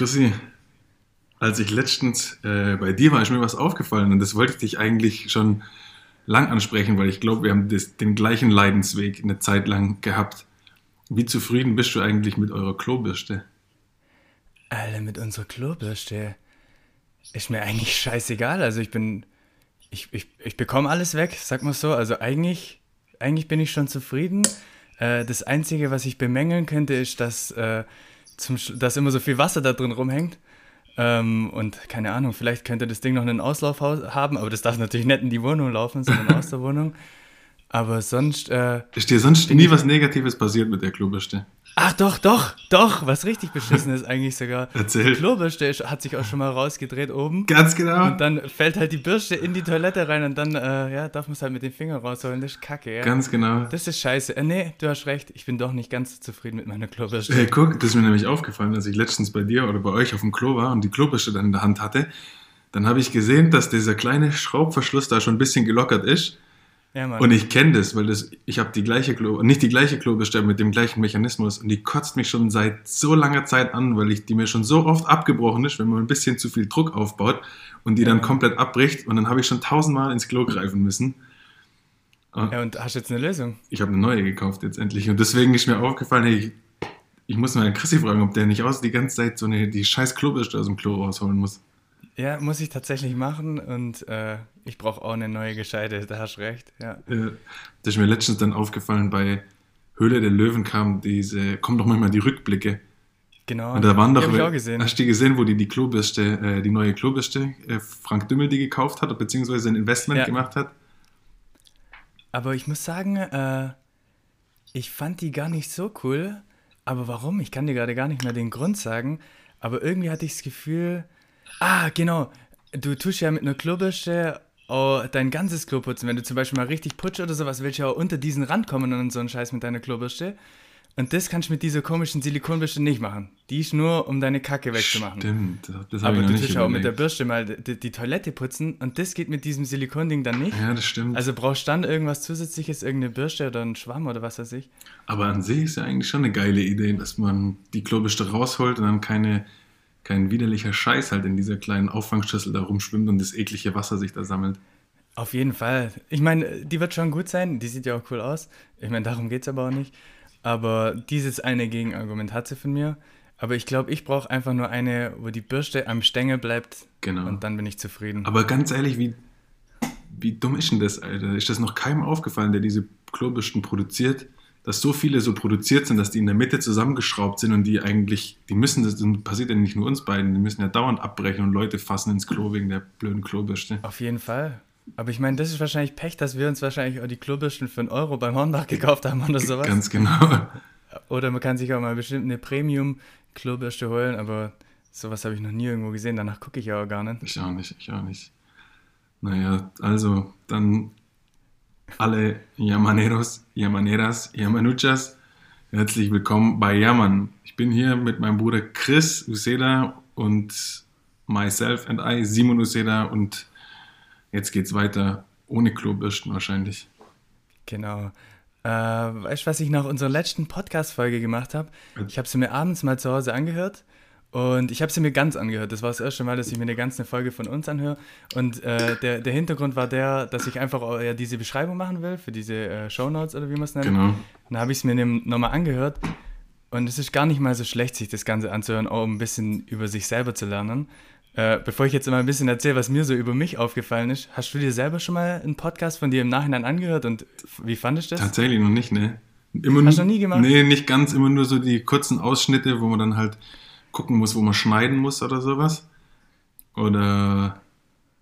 Chrissy, als ich letztens äh, bei dir war, ist mir was aufgefallen und das wollte ich dich eigentlich schon lang ansprechen, weil ich glaube, wir haben das, den gleichen Leidensweg eine Zeit lang gehabt. Wie zufrieden bist du eigentlich mit eurer Klobürste? Alter, mit unserer Klobürste ist mir eigentlich scheißegal. Also ich bin, ich, ich, ich bekomme alles weg, sag mal so. Also eigentlich, eigentlich bin ich schon zufrieden. Äh, das Einzige, was ich bemängeln könnte, ist, dass, äh, zum, dass immer so viel Wasser da drin rumhängt. Ähm, und keine Ahnung, vielleicht könnte das Ding noch einen Auslauf haben, aber das darf natürlich nicht in die Wohnung laufen, sondern aus der Wohnung. Aber sonst. Äh, ist dir sonst nie was Negatives passiert mit der Klobürste? Ach doch, doch, doch, was richtig beschissen ist eigentlich sogar. Erzähl. Die Klobürste hat sich auch schon mal rausgedreht oben. Ganz genau. Und dann fällt halt die Bürste in die Toilette rein und dann äh, ja, darf man es halt mit den Fingern rausholen. Das ist kacke, ja. Ganz genau. Das ist scheiße. Äh, nee, du hast recht. Ich bin doch nicht ganz zufrieden mit meiner Klobürste. Hey, guck, das ist mir nämlich aufgefallen, als ich letztens bei dir oder bei euch auf dem Klo war und die Klobürste dann in der Hand hatte. Dann habe ich gesehen, dass dieser kleine Schraubverschluss da schon ein bisschen gelockert ist. Ja. Und ich kenne das, weil das, ich habe die gleiche Klo, nicht die gleiche Klobürste mit dem gleichen Mechanismus und die kotzt mich schon seit so langer Zeit an, weil ich die mir schon so oft abgebrochen ist, wenn man ein bisschen zu viel Druck aufbaut und die Ja. dann komplett abbricht und dann habe ich schon tausendmal ins Klo greifen müssen. ja, und hast jetzt eine Lösung? Ich habe eine neue gekauft jetzt endlich und deswegen ist mir aufgefallen, hey, ich, ich muss mal Chrissy fragen, ob der nicht aus die ganze Zeit so eine die scheiß Klobürste aus dem Klo rausholen muss. Ja, muss ich tatsächlich machen und äh, ich brauche auch eine neue gescheite, da hast du recht. Ja. Äh, Das ist mir letztens dann aufgefallen, bei Höhle der Löwen kam diese, kommen doch manchmal die Rückblicke. Genau. Und da waren doch, ich auch gesehen. hast du die gesehen, wo die die Klobürste, äh, die neue Klobürste, äh, Frank Dümmel die gekauft hat, beziehungsweise ein Investment Ja. gemacht hat? Aber ich muss sagen, äh, ich fand die gar nicht so cool. Aber warum? Ich kann dir gerade gar nicht mehr den Grund sagen. Aber irgendwie hatte ich das Gefühl, ah, genau, du tust ja mit einer Klobürste auch dein ganzes Klo putzen. Wenn du zum Beispiel mal richtig putzt oder sowas, willst du ja auch unter diesen Rand kommen und so einen Scheiß mit deiner Klobürste. Und das kannst du mit dieser komischen Silikonbürste nicht machen. Die ist nur, um deine Kacke wegzumachen. Stimmt, das habe Aber ich noch du tust ja auch mit der. Bürste mal die, die Toilette putzen und das geht mit diesem Silikonding dann nicht. Ja, das stimmt. Also brauchst du dann irgendwas zusätzliches, irgendeine Bürste oder einen Schwamm oder was weiß ich. Aber an sich ist ja eigentlich schon eine geile Idee, dass man die Klobürste rausholt und dann keine, kein widerlicher Scheiß halt in dieser kleinen Auffangschüssel da rumschwimmt und das eklige Wasser sich da sammelt. Auf jeden Fall. Ich meine, die wird schon gut sein, die sieht ja auch cool aus. Ich meine, darum geht es aber auch nicht. Aber dieses eine Gegenargument hat sie von mir. Aber ich glaube, ich brauche einfach nur eine, wo die Bürste am Stängel bleibt Genau. und dann bin ich zufrieden. Aber ganz ehrlich, wie, wie dumm ist denn das, Alter? Ist das noch keinem aufgefallen, der diese Klobürsten produziert? Dass so viele so produziert sind, dass die in der Mitte zusammengeschraubt sind und die eigentlich, die müssen, das passiert ja nicht nur uns beiden, die müssen ja dauernd abbrechen und Leute fassen ins Klo wegen der blöden Klobürste. Auf jeden Fall. Aber ich meine, das ist wahrscheinlich Pech, dass wir uns wahrscheinlich auch die Klobürsten für einen Euro beim Hornbach gekauft haben oder sowas. Ganz genau. Oder man kann sich auch mal bestimmt eine Premium-Klobürste holen, aber sowas habe ich noch nie irgendwo gesehen. Danach gucke ich ja auch gar nicht. Ich auch nicht, ich auch nicht. Naja, also dann alle Yamaneros, Yamaneras, Yamanuchas, herzlich willkommen bei Yaman. Ich bin hier mit meinem Bruder Chris Useda und myself and I, Simon Useda und jetzt geht's weiter ohne Klobürsten wahrscheinlich. Genau. Äh, weißt du, was ich nach unserer letzten Podcast-Folge gemacht habe? Ich habe sie mir abends mal zu Hause angehört und ich habe sie mir ganz angehört. Das war das erste Mal, dass ich mir eine ganze Folge von uns anhöre. Und äh, der, der Hintergrund war der, dass ich einfach ja, diese Beschreibung machen will für diese äh, Shownotes oder wie man es nennt. Genau. Dann habe ich es mir nochmal angehört und es ist gar nicht mal so schlecht, sich das Ganze anzuhören, auch um ein bisschen über sich selber zu lernen. Äh, bevor ich jetzt mal ein bisschen erzähle, was mir so über mich aufgefallen ist, hast du dir selber schon mal einen Podcast von dir im Nachhinein angehört und wie fandest du das? Tatsächlich noch nicht, ne? Immer Hast du noch nie gemacht? Nee, nicht ganz, immer nur so die kurzen Ausschnitte, wo man dann halt gucken muss, wo man schneiden muss oder sowas. Oder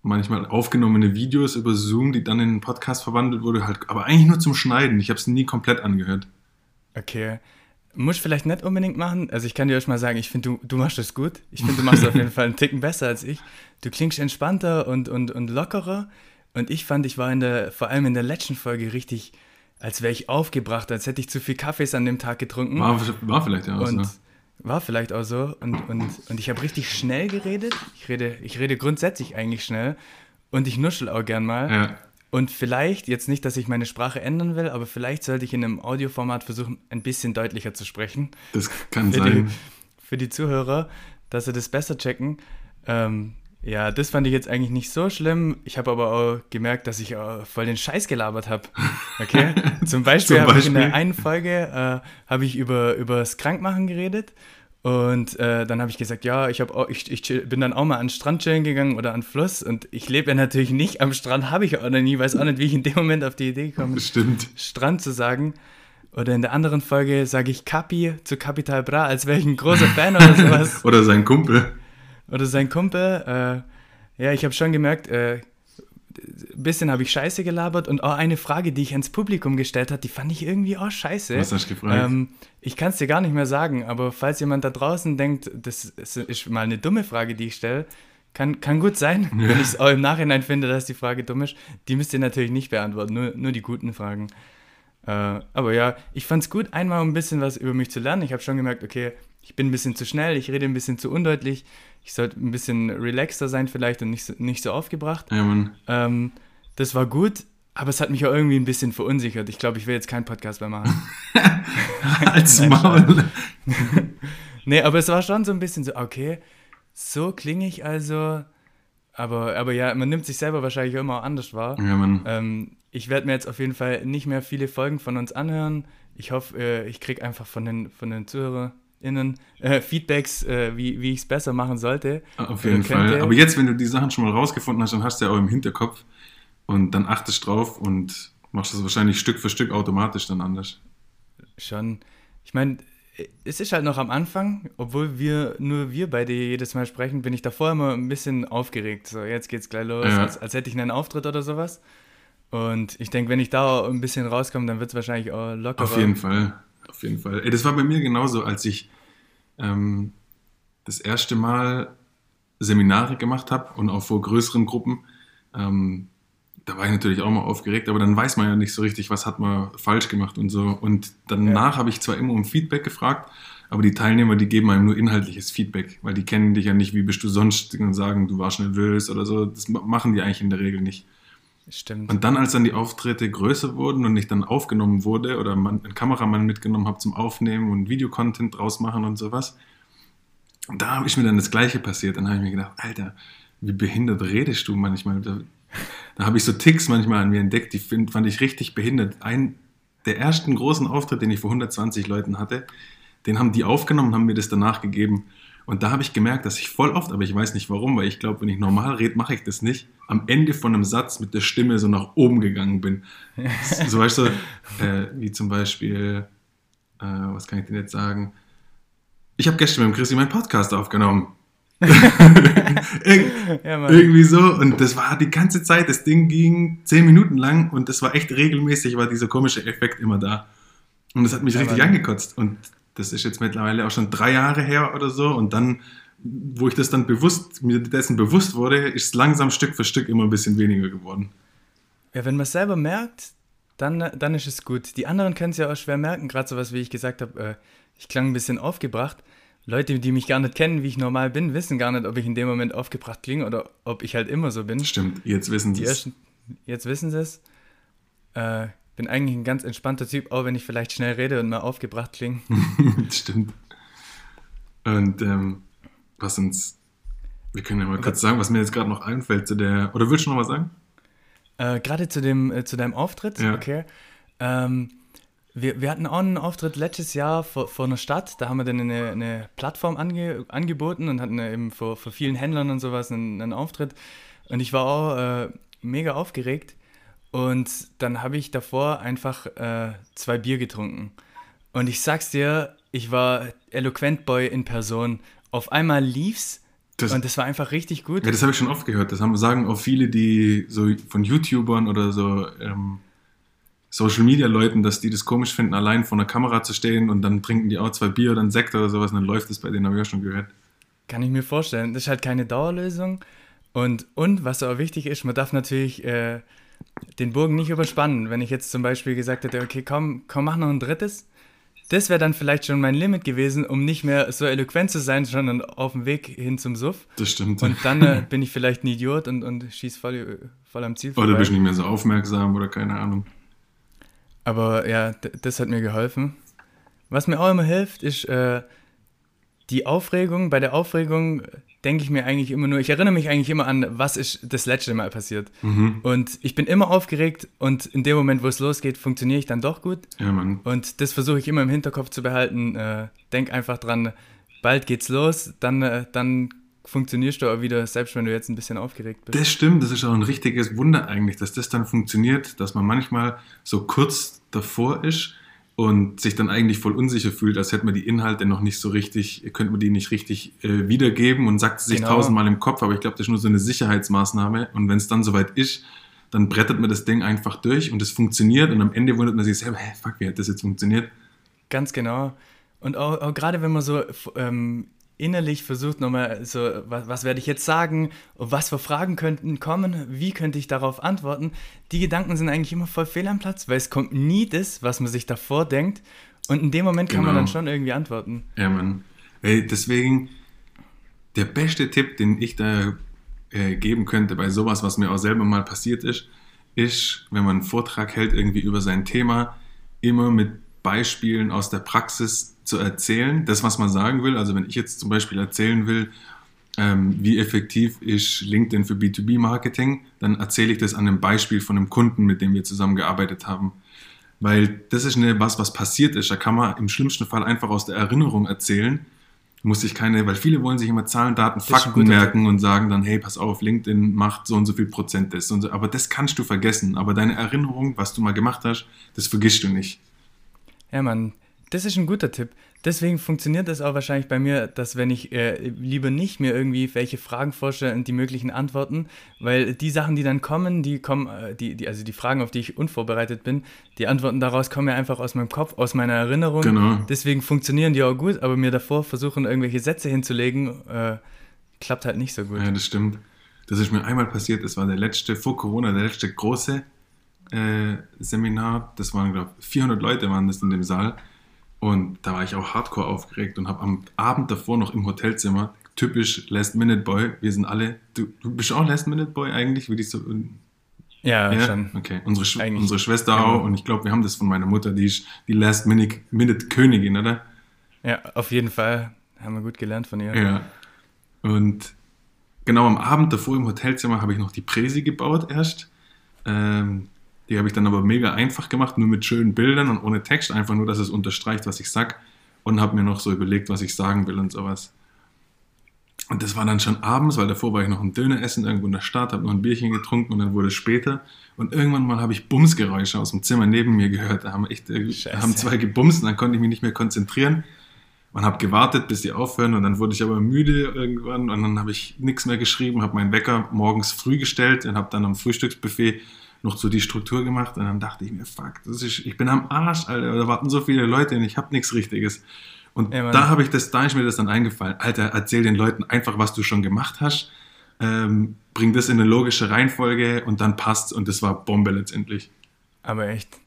manchmal aufgenommene Videos über Zoom, die dann in einen Podcast verwandelt wurde, halt, aber eigentlich nur zum Schneiden. Ich habe es nie komplett angehört. Okay. Muss ich vielleicht nicht unbedingt machen. Also ich kann dir euch mal sagen, ich finde, du, du machst das gut. Ich finde, du machst auf jeden Fall einen Ticken besser als ich. Du klingst entspannter und, und, und lockerer. Und ich fand, ich war in der, vor allem in der letzten Folge richtig, als wäre ich aufgebracht, als hätte ich zu viel Kaffees an dem Tag getrunken. War, war vielleicht ja auch und so. War vielleicht auch so. Und, und, und ich habe richtig schnell geredet. Ich rede, ich rede grundsätzlich eigentlich schnell. Und ich nuschel auch gern mal. Ja, Und vielleicht, jetzt nicht, dass ich meine Sprache ändern will, aber vielleicht sollte ich in einem Audioformat versuchen, ein bisschen deutlicher zu sprechen. das kann Für die, sein. für die Zuhörer. dass sie das besser checken. Ähm, ja, das fand ich jetzt eigentlich nicht so schlimm. Ich habe aber auch gemerkt, dass ich auch voll den Scheiß gelabert habe. Okay? Zum Beispiel, Zum habe ich in der Beispiel? einen Folge äh, habe ich über, über das Krankmachen geredet. Und äh, dann habe ich gesagt, ja, ich, hab auch, ich, ich bin dann auch mal an den Strand chillen gegangen oder an den Fluss. Und ich lebe ja natürlich nicht am Strand, habe ich auch noch nie, weiß auch nicht, wie ich in dem Moment auf die Idee gekommen bin. Strand zu sagen. Oder in der anderen Folge sage ich Capi zu Capital Bra, als wäre ich ein großer Fan oder sowas. Oder sein Kumpel. Oder sein Kumpel. Äh, ja, ich habe schon gemerkt, äh, ein bisschen habe ich Scheiße gelabert und auch eine Frage, die ich ans Publikum gestellt habe, die fand ich irgendwie auch scheiße. Was hast du gefragt? Ähm, ich kann es dir gar nicht mehr sagen, aber falls jemand da draußen denkt, das ist mal eine dumme Frage, die ich stelle, kann, kann gut sein, wenn ich es auch im Nachhinein finde, dass die Frage dumm ist. Die müsst ihr natürlich nicht beantworten, nur, nur die guten Fragen. Äh, aber ja, ich fand es gut, einmal ein bisschen was über mich zu lernen. Ich habe schon gemerkt, okay, ich bin ein bisschen zu schnell, ich rede ein bisschen zu undeutlich. Ich sollte ein bisschen relaxter sein vielleicht und nicht so, nicht so aufgebracht. Ja, Mann. Ähm, das war gut, aber es hat mich auch irgendwie ein bisschen verunsichert. Ich glaube, ich will jetzt keinen Podcast mehr machen. Als Maul. nee, aber es war schon so ein bisschen so, okay, so klinge ich also. Aber, aber ja, man nimmt sich selber wahrscheinlich auch immer anders wahr. Ja, Mann. Ähm, ich werde mir jetzt auf jeden Fall nicht mehr viele Folgen von uns anhören. Ich hoffe, äh, ich kriege einfach von den, von den ZuhörerInnen äh, Feedbacks, äh, wie, wie ich es besser machen sollte. Auf Oder jeden. Fall. Aber jetzt, wenn du die Sachen schon mal rausgefunden hast, dann hast du ja auch im Hinterkopf und dann achtest drauf und machst das wahrscheinlich Stück für Stück automatisch dann anders. Schon. Ich meine, es ist halt noch am Anfang, obwohl wir nur wir beide jedes Mal sprechen, bin ich davor immer ein bisschen aufgeregt. So, jetzt geht's gleich los, Ja. als, als hätte ich einen Auftritt oder sowas. Und ich denke, wenn ich da ein bisschen rauskomme, dann wird es wahrscheinlich auch lockerer. Auf jeden Fall. Auf jeden Fall. Ey, das war bei mir genauso, als ich ähm, das erste Mal Seminare gemacht habe und auch vor größeren Gruppen. Ähm, da war ich natürlich auch mal aufgeregt, aber dann weiß man ja nicht so richtig, was hat man falsch gemacht und so. Und danach habe ich zwar immer um Feedback gefragt, aber die Teilnehmer, die geben einem nur inhaltliches Feedback, weil die kennen dich ja nicht, wie bist du sonst und sagen, du warst nervös oder so. Das ma- machen die eigentlich in der Regel nicht. Stimmt. Und dann, als dann die Auftritte größer wurden und ich dann aufgenommen wurde oder man, einen Kameramann mitgenommen habe zum Aufnehmen und Videocontent draus machen und sowas, da habe ich mir dann das Gleiche passiert. Dann habe ich mir gedacht, Alter, wie behindert redest du manchmal? Da, da habe ich so Ticks manchmal an mir entdeckt, die find, fand ich richtig behindert. Ein der ersten großen Auftritt, den ich vor 120 Leuten hatte, den haben die aufgenommen und haben mir das danach gegeben. Und da habe ich gemerkt, dass ich voll oft, aber ich weiß nicht warum, weil ich glaube, wenn ich normal rede, mache ich das nicht, am Ende von einem Satz mit der Stimme so nach oben gegangen bin. so weißt du, äh, wie zum Beispiel, äh, was kann ich denn jetzt sagen? Ich habe gestern mit dem Christi meinen Podcast aufgenommen. Ir Ja, irgendwie so. Und das war die ganze Zeit, das Ding ging zehn Minuten lang und das war echt regelmäßig, war dieser komische Effekt immer da. Und das hat mich Ja, richtig Mann. angekotzt. Und das ist jetzt mittlerweile auch schon drei Jahre her oder so. Und dann, wo ich das dann bewusst, mir dessen bewusst wurde, ist es langsam Stück für Stück immer ein bisschen weniger geworden. Ja, wenn man es selber merkt, dann, dann ist es gut. Die anderen können es ja auch schwer merken, gerade sowas, wie ich gesagt habe, äh, ich klang ein bisschen aufgebracht. Leute, die mich gar nicht kennen, wie ich normal bin, wissen gar nicht, ob ich in dem Moment aufgebracht klinge oder ob ich halt immer so bin. Stimmt, jetzt wissen sie es. jetzt wissen sie es. Äh, bin eigentlich ein ganz entspannter Typ, auch wenn ich vielleicht schnell rede und mal aufgebracht klinge. Stimmt. Und ähm, was uns, wir können ja mal kurz sagen, was mir jetzt gerade noch einfällt zu der, oder willst du noch was sagen? Äh, Gerade zu, dem, äh, zu deinem Auftritt, Ja. okay. Ähm, wir, wir hatten auch einen Auftritt letztes Jahr vor, vor einer Stadt. Da haben wir dann eine, eine Plattform ange, angeboten und hatten eben vor, vor vielen Händlern und sowas einen, einen Auftritt. Und ich war auch äh, mega aufgeregt. Und dann habe ich davor einfach äh, zwei Bier getrunken. Und ich sag's dir, ich war Eloquent Boy in Person. Auf einmal lief's Das- und das war einfach richtig gut. Ja, das habe ich schon oft gehört. Das haben, sagen auch viele, die so von YouTubern oder so ähm, Social Media Leuten, dass die das komisch finden, allein vor einer Kamera zu stehen und dann trinken die auch zwei Bier oder einen Sekt oder sowas und dann läuft das bei denen, habe ich auch schon gehört. Kann ich mir vorstellen. Das ist halt keine Dauerlösung. Und, und was auch wichtig ist, man darf natürlich äh, den Bogen nicht überspannen. Wenn ich jetzt zum Beispiel gesagt hätte, okay, komm, komm, mach noch ein drittes. Das wäre dann vielleicht schon mein Limit gewesen, um nicht mehr so eloquent zu sein, sondern auf dem Weg hin zum Suff. Das stimmt. Und dann äh, bin ich vielleicht ein Idiot und, und schieß voll, voll am Ziel oder bist du nicht mehr so aufmerksam oder keine Ahnung. Aber ja, das hat mir geholfen. Was mir auch immer hilft, ist, äh, die Aufregung, bei der Aufregung denke ich mir eigentlich immer nur, ich erinnere mich eigentlich immer an, was ist das letzte Mal passiert. Mhm. Und ich bin immer aufgeregt und in dem Moment, wo es losgeht, funktioniere ich dann doch gut. Ja, Mann. Und das versuche ich immer im Hinterkopf zu behalten. Äh, denk einfach dran, bald geht's los, dann, äh, dann funktionierst du auch wieder, selbst wenn du jetzt ein bisschen aufgeregt bist. Das stimmt, das ist auch ein richtiges Wunder eigentlich, dass das dann funktioniert, dass man manchmal so kurz davor ist und sich dann eigentlich voll unsicher fühlt, als hätte man die Inhalte noch nicht so richtig, könnte man die nicht richtig äh, wiedergeben und sagt es sich Genau. tausendmal im Kopf, aber ich glaube, das ist nur so eine Sicherheitsmaßnahme und wenn es dann soweit ist, dann brettert man das Ding einfach durch und es funktioniert und am Ende wundert man sich selber, hey, fuck, wie hat das jetzt funktioniert? Ganz genau. Und auch, auch gerade wenn man so ähm, innerlich versucht, nochmal so, was, was werde ich jetzt sagen, was für Fragen könnten kommen, wie könnte ich darauf antworten, die Gedanken sind eigentlich immer voll fehl am Platz, weil es kommt nie das, was man sich davor denkt. Und in dem Moment kann man Genau. dann schon irgendwie antworten. Ja, Mann. Ey, deswegen, der beste Tipp, den ich da äh, geben könnte bei sowas, was mir auch selber mal passiert ist, ist, wenn man einen Vortrag hält irgendwie über sein Thema, immer mit Beispielen aus der Praxis zu erzählen, das, was man sagen will. Also wenn ich jetzt zum Beispiel erzählen will, ähm, wie effektiv ist LinkedIn für B2B-Marketing, dann erzähle ich das an einem Beispiel von einem Kunden, mit dem wir zusammengearbeitet haben. Weil das ist eine, was, was passiert ist. Da kann man im schlimmsten Fall einfach aus der Erinnerung erzählen. Muss ich keine, weil viele wollen sich immer Zahlen, Daten, Fakten merken und sagen dann, hey, pass auf, LinkedIn macht so und so viel Prozent das. Und so. Aber das kannst du vergessen. Aber deine Erinnerung, was du mal gemacht hast, das vergisst du nicht. Ja, Mann, das ist ein guter Tipp. Deswegen funktioniert das auch wahrscheinlich bei mir, dass wenn ich äh, lieber nicht mir irgendwie welche Fragen vorstelle und die möglichen Antworten, weil die Sachen, die dann kommen, die kommen, äh, die, die, also die Fragen, auf die ich unvorbereitet bin, die Antworten daraus kommen ja einfach aus meinem Kopf, aus meiner Erinnerung. Genau. Deswegen funktionieren die auch gut, aber mir davor versuchen, irgendwelche Sätze hinzulegen, äh, klappt halt nicht so gut. Ja, das stimmt. Das ist mir einmal passiert. Das war der letzte, vor Corona, der letzte große äh, Seminar. Das waren, glaube ich, 400 Leute waren das in dem Saal. Und da war ich auch hardcore aufgeregt und habe am Abend davor noch im Hotelzimmer, typisch Last-Minute-Boy, wir sind alle, du, du bist auch Last-Minute-Boy eigentlich, würde ich so, Ja, ja, schon. okay, unsere, Sch Eigentlich. unsere Schwester Ja. auch und ich glaube, wir haben das von meiner Mutter, die ist die Last-Minute-Königin, oder? Ja, auf jeden Fall. Haben wir gut gelernt von ihr. Ja. Und genau am Abend davor im Hotelzimmer habe ich noch die Präsi gebaut erst. Ähm, die habe ich dann aber mega einfach gemacht, nur mit schönen Bildern und ohne Text, einfach nur, dass es unterstreicht, was ich sag. Und habe mir noch so überlegt, was ich sagen will und sowas. Und das war dann schon abends, weil davor war ich noch ein Döner essen irgendwo in der Stadt, habe noch ein Bierchen getrunken und dann wurde es später. Und irgendwann mal habe ich Bumsgeräusche aus dem Zimmer neben mir gehört. Da haben echt äh, haben zwei gebumst und dann konnte ich mich nicht mehr konzentrieren und habe gewartet, bis sie aufhören und dann wurde ich aber müde irgendwann und dann habe ich nichts mehr geschrieben, habe meinen Wecker morgens früh gestellt und habe dann am Frühstücksbuffet noch so die Struktur gemacht und dann dachte ich mir, fuck, das ist, ich bin am Arsch, Alter, da warten so viele Leute und ich habe nichts Richtiges. Und Mann. da habe ich das, da ist mir das dann eingefallen, Alter, erzähl den Leuten einfach, was du schon gemacht hast, ähm, bring das in eine logische Reihenfolge und dann passt's und das war Bombe letztendlich. Aber echt.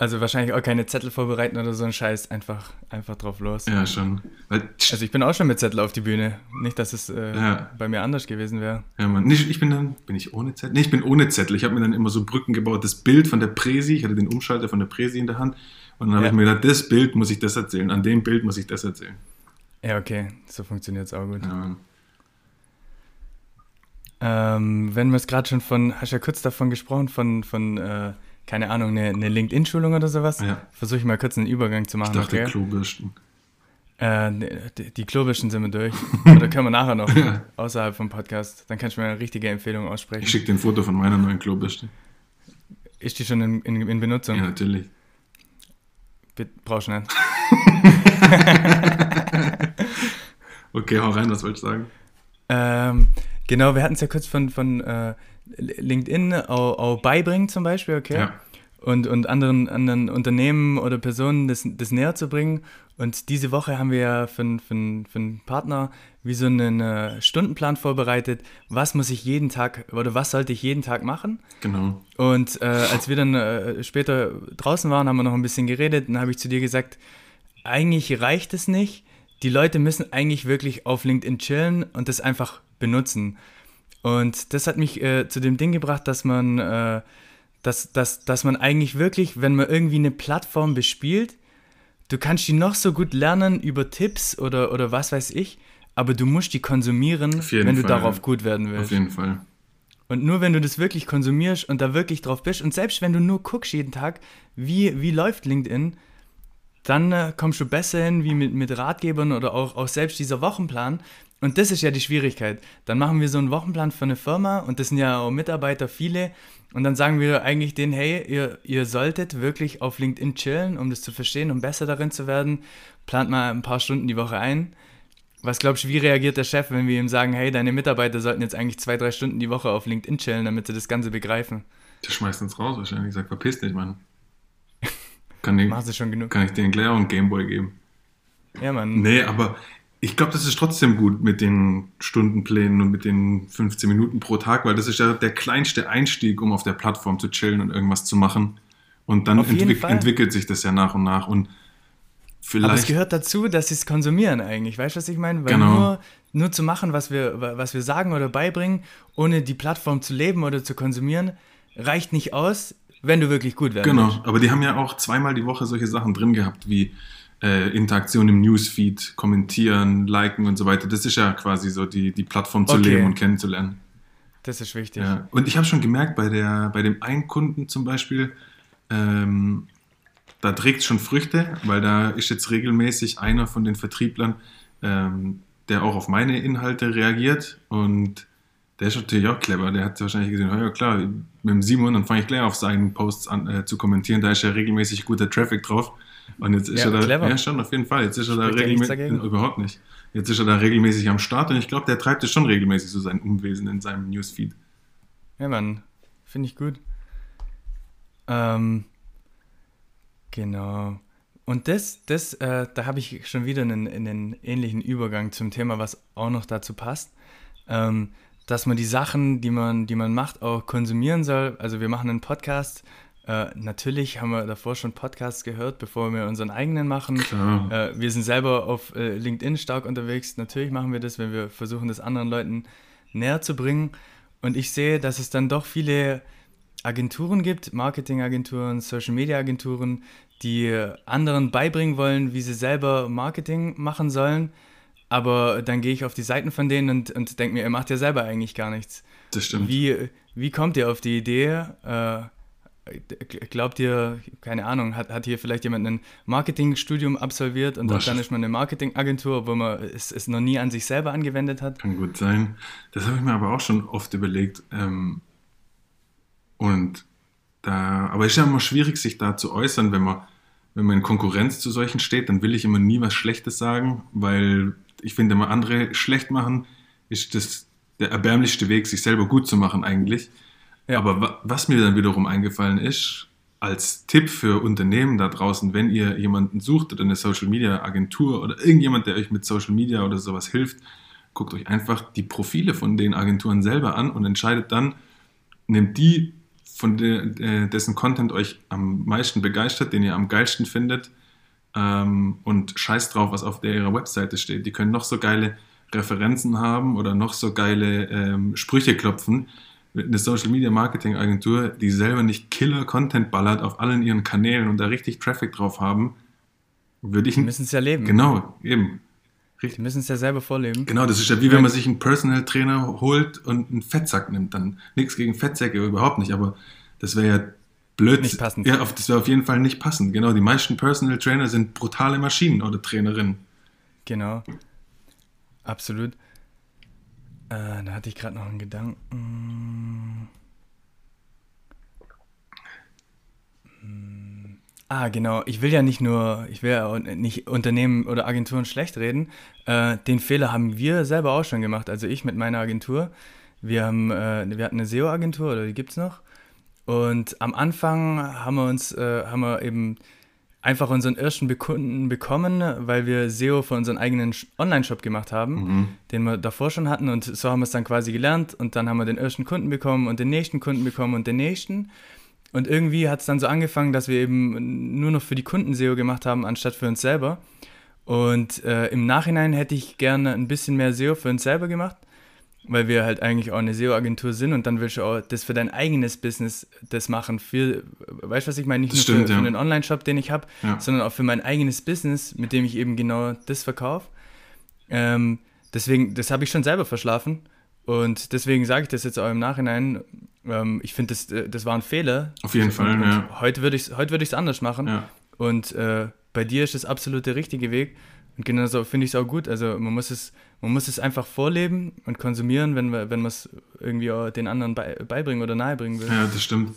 Also wahrscheinlich auch keine Zettel vorbereiten oder so ein Scheiß, einfach, einfach drauf los. Ja, schon. Also ich bin auch schon mit Zettel auf die Bühne. Nicht, dass es äh, Ja. bei mir anders gewesen wäre. Ja, Mann. Ich bin dann, bin ich ohne Zettel? Nee, ich bin ohne Zettel. Ich habe mir dann immer so Brücken gebaut. Das Bild von der Präsi, ich hatte den Umschalter von der Präsi in der Hand. Und dann habe Ja. ich mir gedacht, das Bild muss ich das erzählen. An dem Bild muss ich das erzählen. Ja, okay, so funktioniert es auch gut. Ja, Mann. Ähm, wenn wir es gerade schon von, hast ja kurz davon gesprochen, von, von äh, keine Ahnung, eine, eine LinkedIn-Schulung oder sowas. Ja. Versuche ich mal kurz einen Übergang zu Ich machen, dachte okay? Klobürsten. Äh, die, die Klobischen sind wir durch. Oder können wir nachher noch, außerhalb vom Podcast. Dann kannst du mir eine richtige Empfehlung Ich aussprechen. schicke dir ein Foto von meiner neuen Klobürste. Ist die schon in, in, in Benutzung? Ja, natürlich. Brauchst du nicht. Okay, hau rein, was wolltest du sagen? Ähm, genau, wir hatten es ja kurz von, von äh, LinkedIn auch, auch beibringen zum Beispiel, okay? Ja. Und, und anderen, anderen Unternehmen oder Personen das, das näher zu bringen. Und diese Woche haben wir ja für, einen- für, für einen Partner wie so einen äh, Stundenplan vorbereitet. Was muss ich jeden Tag oder was sollte ich jeden Tag machen? Genau. Und äh, als wir dann äh, später draußen waren, haben wir noch ein bisschen geredet. Dann habe ich zu dir gesagt, eigentlich reicht es nicht. Die Leute müssen eigentlich wirklich auf LinkedIn chillen und das einfach benutzen. Und das hat mich äh, zu dem Ding gebracht, dass man, äh, dass, dass, dass man eigentlich wirklich, wenn man irgendwie eine Plattform bespielt, du kannst die noch so gut lernen über Tipps oder, oder was weiß ich, aber du musst die konsumieren, wenn Fall, du darauf gut werden Auf willst. jeden Fall. Und nur wenn du das wirklich konsumierst und da wirklich drauf bist und selbst wenn du nur guckst jeden Tag, wie, wie läuft LinkedIn, dann äh, kommst du besser hin wie mit, mit Ratgebern oder auch, auch selbst dieser Wochenplan. Und das ist ja die Schwierigkeit. Dann machen wir so einen Wochenplan für eine Firma und das sind ja auch Mitarbeiter viele. Und dann sagen wir eigentlich denen, hey, ihr, ihr solltet wirklich auf LinkedIn chillen, um das zu verstehen, um besser darin zu werden. Plant mal ein paar Stunden die Woche ein. Was glaubst du, wie reagiert der Chef, wenn wir ihm sagen, hey, deine Mitarbeiter sollten jetzt eigentlich zwei, drei Stunden die Woche auf LinkedIn chillen, damit sie das Ganze begreifen? Der schmeißt uns raus wahrscheinlich. Sagt, verpiss dich, Mann. Kann, ich, Machen sie schon genug. kann ich dir einen Claire und Gameboy geben? Ja, Mann. Nee, aber ich glaube, das ist trotzdem gut mit den Stundenplänen und mit den 15 Minuten pro Tag, weil das ist ja der kleinste Einstieg, um auf der Plattform zu chillen und irgendwas zu machen. Und dann entwick Fall. entwickelt sich das ja nach und nach. Und Aber es vielleicht. gehört dazu, dass sie es konsumieren eigentlich. Weißt du, was ich meine? Weil Genau. nur, nur zu machen, was wir, was wir sagen oder beibringen, ohne die Plattform zu leben oder zu konsumieren, reicht nicht aus, wenn du wirklich gut werden Genau, willst. aber die haben ja auch zweimal die Woche solche Sachen drin gehabt, wie äh, Interaktion im Newsfeed, kommentieren, liken und so weiter. Das ist ja quasi so die, die Plattform zu Okay. leben und kennenzulernen. Das ist wichtig. Ja. Und ich habe schon gemerkt, bei, der, bei dem einen Kunden zum Beispiel, ähm, da trägt es schon Früchte, weil da ist jetzt regelmäßig einer von den Vertrieblern, ähm, der auch auf meine Inhalte reagiert und der ist natürlich auch clever. Der hat wahrscheinlich gesehen, ja klar, mit dem Simon, dann fange ich gleich auf seinen Posts an äh, zu kommentieren. Da ist ja regelmäßig guter Traffic drauf. Und jetzt ist Ja, er da, clever. ja schon, auf jeden Fall. Jetzt ist er da Spricht nichts regelmäßig, überhaupt nicht. Jetzt ist er da regelmäßig am Start und ich glaube, der treibt es schon regelmäßig so sein Umwesen in seinem Newsfeed. Ja, Mann. Finde ich gut. Ähm, genau. Und das, das, äh, da habe ich schon wieder einen, einen ähnlichen Übergang zum Thema, was auch noch dazu passt. Ähm, dass man die Sachen, die man, die man macht, auch konsumieren soll. Also wir machen einen Podcast. Äh, natürlich haben wir davor schon Podcasts gehört, bevor wir unseren eigenen machen. Äh, wir sind selber auf äh, LinkedIn stark unterwegs. Natürlich machen wir das, wenn wir versuchen, das anderen Leuten näher zu bringen. Und ich sehe, dass es dann doch viele Agenturen gibt, Marketingagenturen, Social Media Agenturen, die anderen beibringen wollen, wie sie selber Marketing machen sollen. Aber dann gehe ich auf die Seiten von denen und, und denke mir, ihr macht ja selber eigentlich gar nichts. Das stimmt. Wie, wie kommt ihr auf die Idee? Äh, glaubt ihr, keine Ahnung, hat, hat hier vielleicht jemand ein Marketingstudium absolviert und dann ist man eine Marketingagentur, wo man es, es noch nie an sich selber angewendet hat? Kann gut sein. Das habe ich mir aber auch schon oft überlegt. Ähm, und da, aber es ist ja immer schwierig, sich da zu äußern, wenn man, wenn man in Konkurrenz zu solchen steht, dann will ich immer nie was Schlechtes sagen, weil ich finde, wenn man andere schlecht machen, ist das der erbärmlichste Weg, sich selber gut zu machen eigentlich. Ja. Aber wa was mir dann wiederum eingefallen ist, als Tipp für Unternehmen da draußen, wenn ihr jemanden sucht oder eine Social Media Agentur oder irgendjemand, der euch mit Social Media oder sowas hilft, guckt euch einfach die Profile von den Agenturen selber an und entscheidet dann, nehmt die, von der, äh, dessen Content euch am meisten begeistert, den ihr am geilsten findet ähm, und scheißt drauf, was auf der ihrer Webseite steht. Die können noch so geile Referenzen haben oder noch so geile ähm, Sprüche klopfen. Eine Social Media Marketing Agentur, die selber nicht Killer Content ballert auf allen ihren Kanälen und da richtig Traffic drauf haben, würde ich Die müssen es ja leben. genau eben Die müssen es ja selber vorleben. Genau, das ist ja wie wenn man sich einen Personal Trainer holt und einen Fettsack nimmt. Dann nichts gegen Fettsäcke, überhaupt nicht, aber das wäre ja blöd. Nicht passend. Ja, auf, das wäre auf jeden Fall nicht passend. Genau, die meisten Personal Trainer sind brutale Maschinen oder Trainerinnen. Genau. Absolut. Äh, da hatte ich gerade noch einen Gedanken. Hm. Ah, genau. Ich will ja nicht nur, ich will ja nicht Unternehmen oder Agenturen schlecht reden. Äh, den Fehler haben wir selber auch schon gemacht. Also ich mit meiner Agentur. Wir, haben, äh, wir hatten eine SEO-Agentur, oder die gibt es noch. Und am Anfang haben wir uns, äh, haben wir eben einfach unseren ersten Kunden bekommen, weil wir SEO für unseren eigenen Online-Shop gemacht haben, Mhm. den wir davor schon hatten. Und so haben wir es dann quasi gelernt. Und dann haben wir den ersten Kunden bekommen und den nächsten Kunden bekommen und den nächsten. Und irgendwie hat es dann so angefangen, dass wir eben nur noch für die Kunden SEO gemacht haben, anstatt für uns selber. Und äh, im Nachhinein hätte ich gerne ein bisschen mehr SEO für uns selber gemacht. Weil wir halt eigentlich auch eine SEO-Agentur sind und dann willst du auch das für dein eigenes Business das machen. Für, weißt du, was ich meine? Nicht Das nur stimmt, für, ja. für einen Online-Shop, den ich habe, Ja. sondern auch für mein eigenes Business, mit dem ich eben genau das verkaufe. Ähm, deswegen, das habe ich schon selber verschlafen. Und deswegen sage ich das jetzt auch im Nachhinein. Ähm, ich finde, das, äh, das war ein Fehler. Auf jeden Fall, und, ja. und Heute würde ich es heute würd ich's anders machen. Ja. Und äh, bei dir ist das absolut der richtige Weg. Und genauso finde ich es auch gut. Also man muss es, man muss es einfach vorleben und konsumieren, wenn man es irgendwie den anderen bei, beibringen oder nahebringen will. Ja, das stimmt.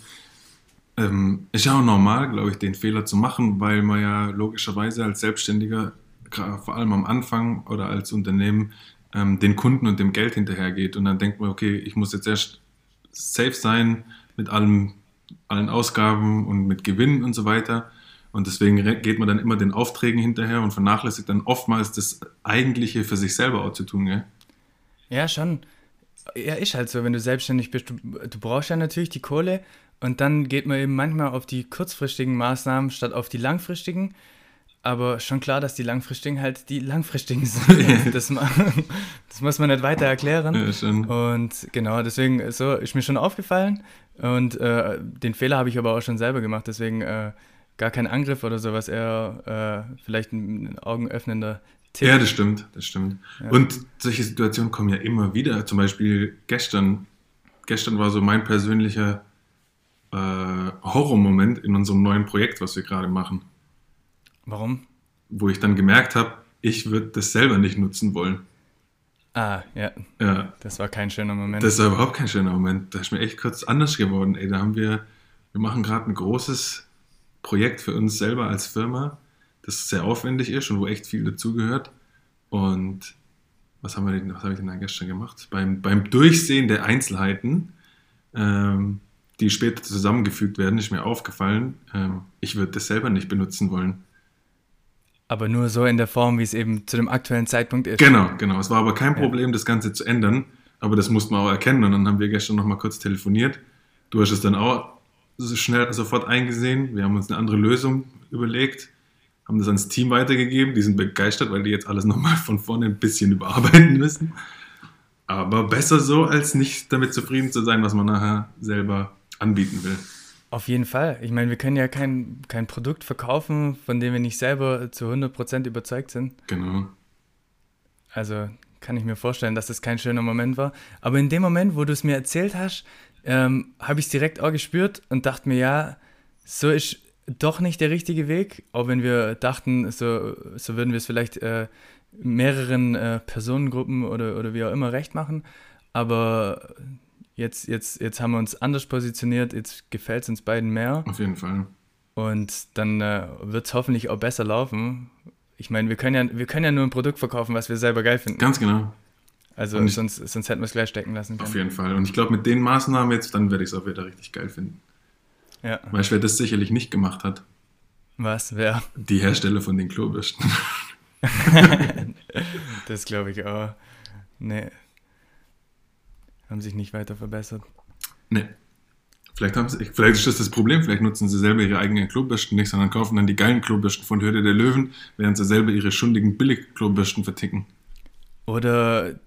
Ähm, ist ja auch normal, glaube ich, den Fehler zu machen, weil man ja logischerweise als Selbstständiger, vor allem am Anfang oder als Unternehmen, ähm, den Kunden und dem Geld hinterhergeht. Und dann denkt man, okay, ich muss jetzt erst safe sein mit allem, allen Ausgaben und mit Gewinn und so weiter. Und deswegen geht man dann immer den Aufträgen hinterher und vernachlässigt dann oftmals das Eigentliche für sich selber auch zu tun. Gell? Ja, schon. Ja, ist halt so, wenn du selbstständig bist, du, du brauchst ja natürlich die Kohle und dann geht man eben manchmal auf die kurzfristigen Maßnahmen statt auf die langfristigen. Aber schon klar, dass die langfristigen halt die langfristigen sind. das, das muss man nicht weiter erklären. Ja. Und genau, deswegen so ist mir schon aufgefallen. Und äh, den Fehler habe ich aber auch schon selber gemacht. Deswegen äh, gar kein Angriff oder sowas, eher äh, vielleicht ein augenöffnender Tipp. Ja, das stimmt, das stimmt. Und solche Situationen kommen ja immer wieder. Zum Beispiel gestern. Gestern war so mein persönlicher äh, Horrormoment in unserem neuen Projekt, was wir gerade machen, Warum? wo ich dann gemerkt habe, ich würde das selber nicht nutzen wollen. Ah, ja, Ja, das war kein schöner Moment. das war überhaupt kein schöner Moment. Da ist mir echt kurz anders geworden. Ey, da haben wir, wir machen gerade ein großes Projekt für uns selber als Firma, das sehr aufwendig ist und wo echt viel dazugehört. Und was haben wir denn, was habe ich denn da gestern gemacht? Beim, beim Durchsehen der Einzelheiten, ähm, die später zusammengefügt werden, ist mir aufgefallen, ähm, ich würde das selber nicht benutzen wollen. aber nur so in der Form, wie es eben zu dem aktuellen Zeitpunkt ist. Genau, genau. Es war aber kein Problem, das Ganze zu ändern, aber das musste man auch erkennen. Und dann haben wir gestern noch mal kurz telefoniert. Du hast es dann auch schnell sofort eingesehen. Wir haben uns eine andere Lösung überlegt, haben das ans Team weitergegeben. Die sind begeistert, weil die jetzt alles noch mal von vorne ein bisschen überarbeiten müssen. Aber besser so, als nicht damit zufrieden zu sein, was man nachher selber anbieten will. Auf jeden Fall. Ich meine, wir können ja kein, kein Produkt verkaufen, von dem wir nicht selber zu 100% überzeugt sind. Genau. Also kann ich mir vorstellen, dass das kein schöner Moment war. Aber in dem Moment, wo du es mir erzählt hast, ähm, habe ich es direkt auch gespürt und dachte mir, ja, so ist doch nicht der richtige Weg. Auch wenn wir dachten, so, so würden wir es vielleicht äh, mehreren äh, Personengruppen oder, oder wie auch immer recht machen. Aber jetzt, jetzt, jetzt haben wir uns anders positioniert, jetzt gefällt es uns beiden mehr. Auf jeden Fall. Und dann äh, wird es hoffentlich auch besser laufen. Ich meine, wir können ja, wir können ja nur ein Produkt verkaufen, was wir selber geil finden. Ganz genau. Also ich- sonst, sonst hätten wir es gleich stecken lassen Auf können. jeden Fall. Und ich glaube, mit den Maßnahmen jetzt, dann werde ich es auch wieder richtig geil finden. Ja. Weißt du, wer das sicherlich nicht gemacht hat? Was? Wer? Die Hersteller von den Klobürsten. Das glaube ich auch. Nee. Haben sich nicht weiter verbessert. nee. Vielleicht, haben sie, vielleicht ist das das Problem, vielleicht nutzen sie selber ihre eigenen Klobürsten nicht, sondern kaufen dann die geilen Klobürsten von Hürde der Löwen, während sie selber ihre schundigen Billig-Klobürsten verticken. Oder,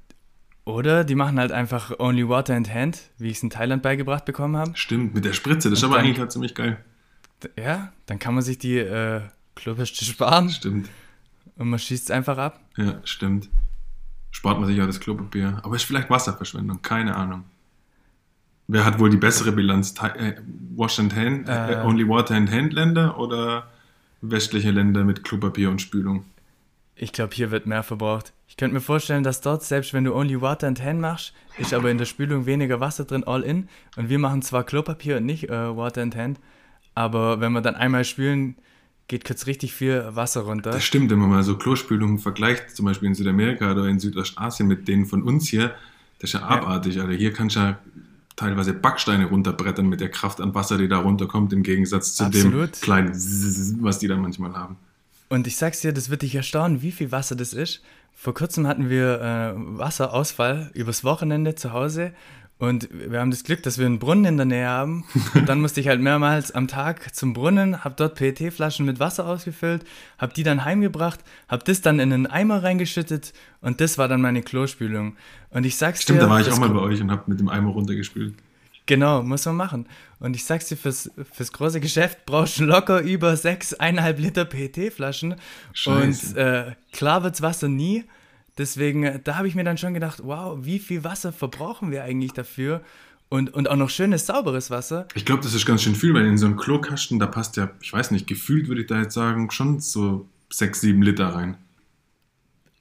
oder die machen halt einfach Only Water and Hand, wie ich es in Thailand beigebracht bekommen habe. Stimmt, mit der Spritze, das ist aber dann- eigentlich auch ziemlich geil. Ja, dann kann man sich die äh, Klobürste sparen Stimmt, und man schießt es einfach ab. ja, stimmt. Spart man sich auch das Klopapier. Aber ist vielleicht Wasserverschwendung, keine Ahnung. Wer hat wohl die bessere Bilanz? Äh, Wash and Hand, äh, Äh. Only Water and Hand Länder oder westliche Länder mit Klopapier und Spülung? Ich glaube, hier wird mehr verbraucht. Ich könnte mir vorstellen, dass dort, selbst wenn du Only Water and Hand machst, ist aber in der Spülung weniger Wasser drin, all in. Und wir machen zwar Klopapier und nicht äh, Water and Hand, aber wenn wir dann einmal spülen, geht kurz richtig viel Wasser runter. Das stimmt, wenn man mal so Klospülungen vergleicht, zum Beispiel in Südamerika oder in Südostasien mit denen von uns hier, das ist ja abartig. Also hier kannst du ja teilweise Backsteine runterbrettern mit der Kraft an Wasser, die da runterkommt, im Gegensatz zu dem Absolut. kleinen Zzz, was die da manchmal haben. Und ich sag's dir, das wird dich erstaunen, wie viel Wasser das ist. Vor kurzem hatten wir äh, Wasserausfall übers Wochenende zu Hause Und wir haben das Glück, dass wir einen Brunnen in der Nähe haben. Und dann musste ich halt mehrmals am Tag zum Brunnen, habe dort PET-Flaschen mit Wasser ausgefüllt, habe die dann heimgebracht, habe das dann in einen Eimer reingeschüttet und das war dann meine Klospülung. Und ich sag's Stimmt, dir, da war ich auch mal bei euch und habe mit dem Eimer runtergespült. Genau, muss man machen. Und ich sag's dir, fürs, fürs große Geschäft brauchst du locker über sechs, eineinhalb Liter PET-Flaschen. Scheiße. Und äh, klar wird's Wasser nie. Deswegen, äh, da habe ich mir dann schon gedacht, wow, wie viel Wasser verbrauchen wir eigentlich dafür? Und, und auch noch schönes, sauberes Wasser. Ich glaube, das ist ganz schön viel, weil in so einen Klokasten, da passt ja, ich weiß nicht, gefühlt würde ich da jetzt sagen, schon so 6, 7 Liter rein.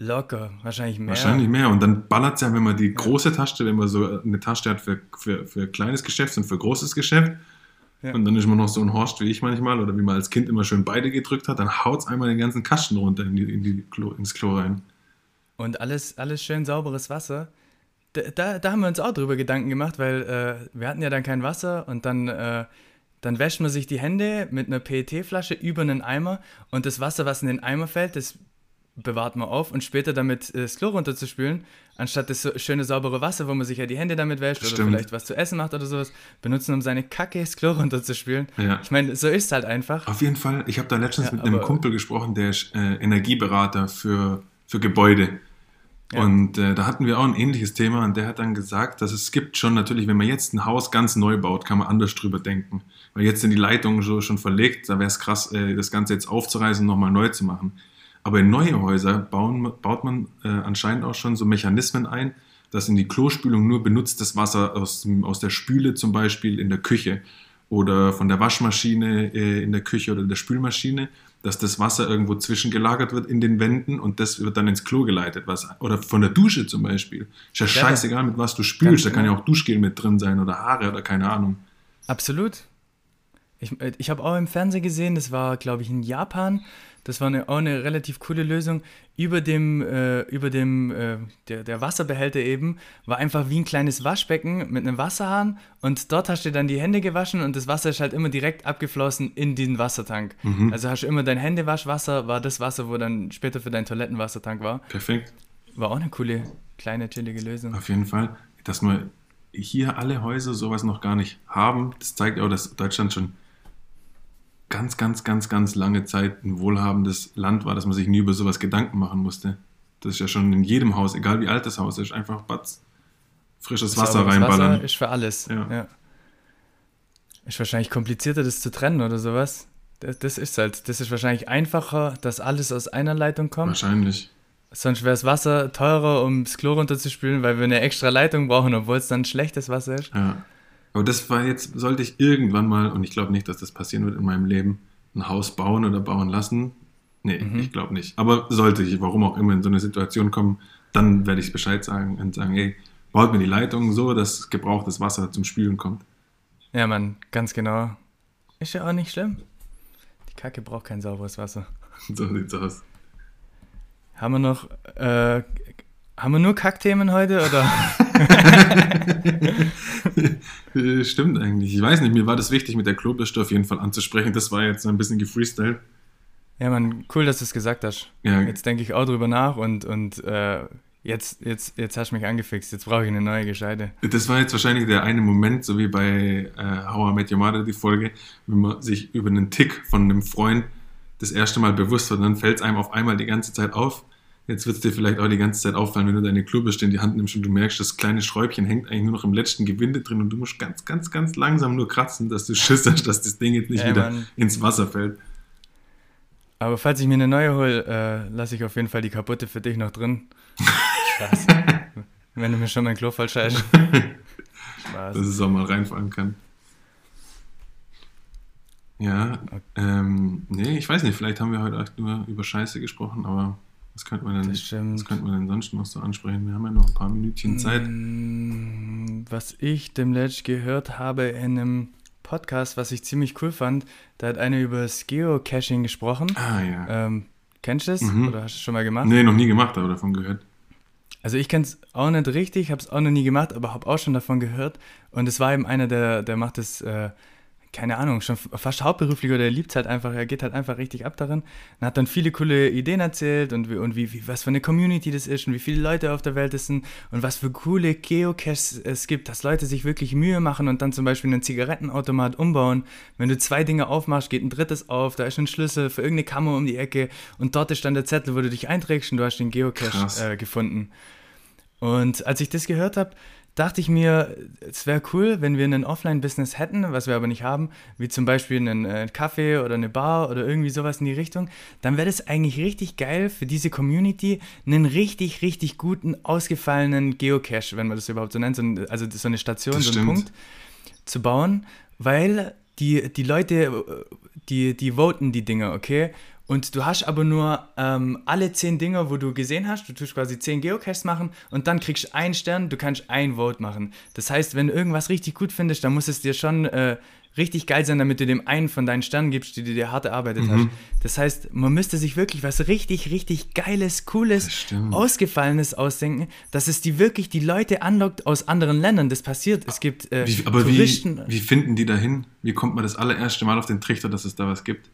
Locker, wahrscheinlich mehr. Wahrscheinlich mehr. Und dann ballert es ja, wenn man die große Tasche, wenn man so eine Tasche hat für, für, für kleines Geschäft und für großes Geschäft. Ja. Und dann ist man noch so ein Horst wie ich manchmal oder wie man als Kind immer schön beide gedrückt hat, dann haut es einmal den ganzen Kasten runter in die, in die Klo, ins Klo rein. Und alles, alles schön sauberes Wasser. Da, da, da haben wir uns auch drüber Gedanken gemacht, weil äh, wir hatten ja dann kein Wasser und dann, äh, dann wäscht man sich die Hände mit einer PET-Flasche über einen Eimer und das Wasser, was in den Eimer fällt, das bewahrt man auf und später damit äh, das Klo runterzuspülen, anstatt das schöne saubere Wasser, wo man sich ja die Hände damit wäscht oder Stimmt. vielleicht was zu essen macht oder sowas, benutzen, um seine Kacke das Klo runterzuspülen. Ja. Ich meine, so ist es halt einfach. Auf jeden Fall, ich habe da letztens Ja, mit einem Kumpel gesprochen, der ist äh, Energieberater für, für Gebäude. Ja. Und äh, da hatten wir auch ein ähnliches Thema und der hat dann gesagt, dass es gibt schon natürlich, wenn man jetzt ein Haus ganz neu baut, kann man anders drüber denken. Weil jetzt sind die Leitungen so schon verlegt, da wäre es krass, äh, das Ganze jetzt aufzureißen und nochmal neu zu machen. Aber in neue Häuser bauen, baut man äh, anscheinend auch schon so Mechanismen ein, dass in die Klospülung nur benutztes Wasser aus, aus der Spüle zum Beispiel in der Küche oder von der Waschmaschine äh, in der Küche oder der Spülmaschine, dass das Wasser irgendwo zwischengelagert wird in den Wänden und das wird dann ins Klo geleitet. Was, oder von der Dusche zum Beispiel. Ist ja Ja, scheißegal, mit was du spülst. Da kann ja genau. auch Duschgel mit drin sein oder Haare oder keine Ahnung. Absolut. Ich, äh, ich habe auch im Fernsehen gesehen, das war, glaube ich, in Japan. Das war eine, auch eine relativ coole Lösung. Über dem, äh, über dem äh, der, der Wasserbehälter eben war einfach wie ein kleines Waschbecken mit einem Wasserhahn und dort hast du dann die Hände gewaschen und das Wasser ist halt immer direkt abgeflossen in diesen Wassertank. Also hast du immer dein Händewaschwasser, war das Wasser, wo dann später für deinen Toilettenwassertank war. Perfekt. War auch eine coole, kleine, chillige Lösung. Auf jeden Fall. Dass wir hier alle Häuser sowas noch gar nicht haben, das zeigt auch, dass Deutschland schon ganz, ganz, ganz, ganz lange Zeit ein wohlhabendes Land war, dass man sich nie über sowas Gedanken machen musste. Das ist ja schon in jedem Haus, egal wie alt das Haus ist, einfach batz, frisches Wasser reinballern. Wasser ist für alles. Ja. Ja. Ist wahrscheinlich komplizierter, das zu trennen oder sowas. Das, das ist halt, das ist wahrscheinlich einfacher, dass alles aus einer Leitung kommt. Wahrscheinlich. Sonst wäre das Wasser teurer, um das Klo runterzuspülen, weil wir eine extra Leitung brauchen, obwohl es dann schlechtes Wasser ist. Ja. Aber das war jetzt, sollte ich irgendwann mal, und ich glaube nicht, dass das passieren wird in meinem Leben, ein Haus bauen oder bauen lassen. Nee, Mhm. ich glaube nicht. Aber sollte ich, warum auch immer, in so eine Situation kommen, dann werde ich Bescheid sagen und sagen, ey, baut mir die Leitung so, dass gebrauchtes Wasser zum Spülen kommt. Ja, Mann, ganz genau. Ist ja auch nicht schlimm. Die Kacke braucht kein sauberes Wasser. So sieht's aus. Haben wir noch, äh, haben wir nur Kackthemen heute oder? Äh, Stimmt eigentlich. Ich weiß nicht, mir war das wichtig, mit der Klobürste auf jeden Fall anzusprechen. Das war jetzt so ein bisschen gefreestylt. Ja, Mann, cool, dass du es gesagt hast. Ja, Jetzt denke ich auch drüber nach und, und äh, jetzt, jetzt, jetzt hast du mich angefixt. Jetzt brauche ich eine neue Gescheite. Das war jetzt wahrscheinlich der eine Moment, so wie bei äh, How I Met Your Mother, die Folge, wenn man sich über einen Tick von einem Freund das erste Mal bewusst wird, dann fällt es einem auf einmal die ganze Zeit auf. Jetzt wird es dir vielleicht auch die ganze Zeit auffallen, wenn du deine Klobürste in die Hand nimmst und du merkst, das kleine Schräubchen hängt eigentlich nur noch im letzten Gewinde drin und du musst ganz, ganz, ganz langsam nur kratzen, dass du Schiss hast, dass das Ding jetzt nicht Ja, wieder Mann. ins Wasser fällt. Aber falls ich mir eine neue hole, äh, lasse ich auf jeden Fall die kaputte für dich noch drin. Spaß. Wenn du mir schon mein Klo scheißt. Spaß. dass es auch mal reinfallen kann. Ja, ähm, nee, ich weiß nicht, vielleicht haben wir heute echt nur über Scheiße gesprochen, aber was könnte man denn, was könnte man denn sonst noch so ansprechen? Wir haben ja noch ein paar Minütchen Zeit. Mm, Was ich demnächst gehört habe in einem Podcast, was ich ziemlich cool fand, da hat einer über das Geocaching gesprochen. Ah ja. Ähm, kennst du das? Mhm. Oder hast du es schon mal gemacht? Nee, noch nie gemacht, aber davon gehört. Also ich kenne es auch nicht richtig, habe es auch noch nie gemacht, aber habe auch schon davon gehört. Und es war eben einer, der, der macht das äh, keine Ahnung, schon fast hauptberuflich oder er liebt es halt einfach, er geht halt einfach richtig ab darin und hat dann viele coole Ideen erzählt und, wie, und wie, wie, was für eine Community das ist und wie viele Leute auf der Welt es sind und was für coole Geocaches es gibt, dass Leute sich wirklich Mühe machen und dann zum Beispiel einen Zigarettenautomat umbauen. Wenn du zwei Dinge aufmachst, geht ein drittes auf, da ist ein Schlüssel für irgendeine Kammer um die Ecke und dort ist dann der Zettel, wo du dich einträgst und du hast den Geocache äh, gefunden. Und als ich das gehört habe, dachte ich mir, es wäre cool, wenn wir ein Offline-Business hätten, was wir aber nicht haben, wie zum Beispiel einen äh, Café oder eine Bar oder irgendwie sowas in die Richtung, dann wäre das eigentlich richtig geil für diese Community, einen richtig, richtig guten, ausgefallenen Geocache, wenn man das überhaupt so nennt, so ein, also so eine Station, das so einen Punkt zu bauen, weil die, die Leute, die, die voten die Dinger, okay? Und du hast aber nur ähm, alle zehn Dinger, wo du gesehen hast. Du tust quasi zehn Geocaches machen und dann kriegst du einen Stern, du kannst ein Vote machen. Das heißt, wenn du irgendwas richtig gut findest, dann muss es dir schon äh, richtig geil sein, damit du dem einen von deinen Sternen gibst, die du dir hart erarbeitet mhm. hast. Das heißt, man müsste sich wirklich was richtig, richtig Geiles, Cooles, Ausgefallenes ausdenken, dass es die wirklich die Leute anlockt aus anderen Ländern. Das passiert. Es gibt äh, wie, aber Touristen. Wie, wie finden die dahin? Wie kommt man das allererste Mal auf den Trichter, dass es da was gibt?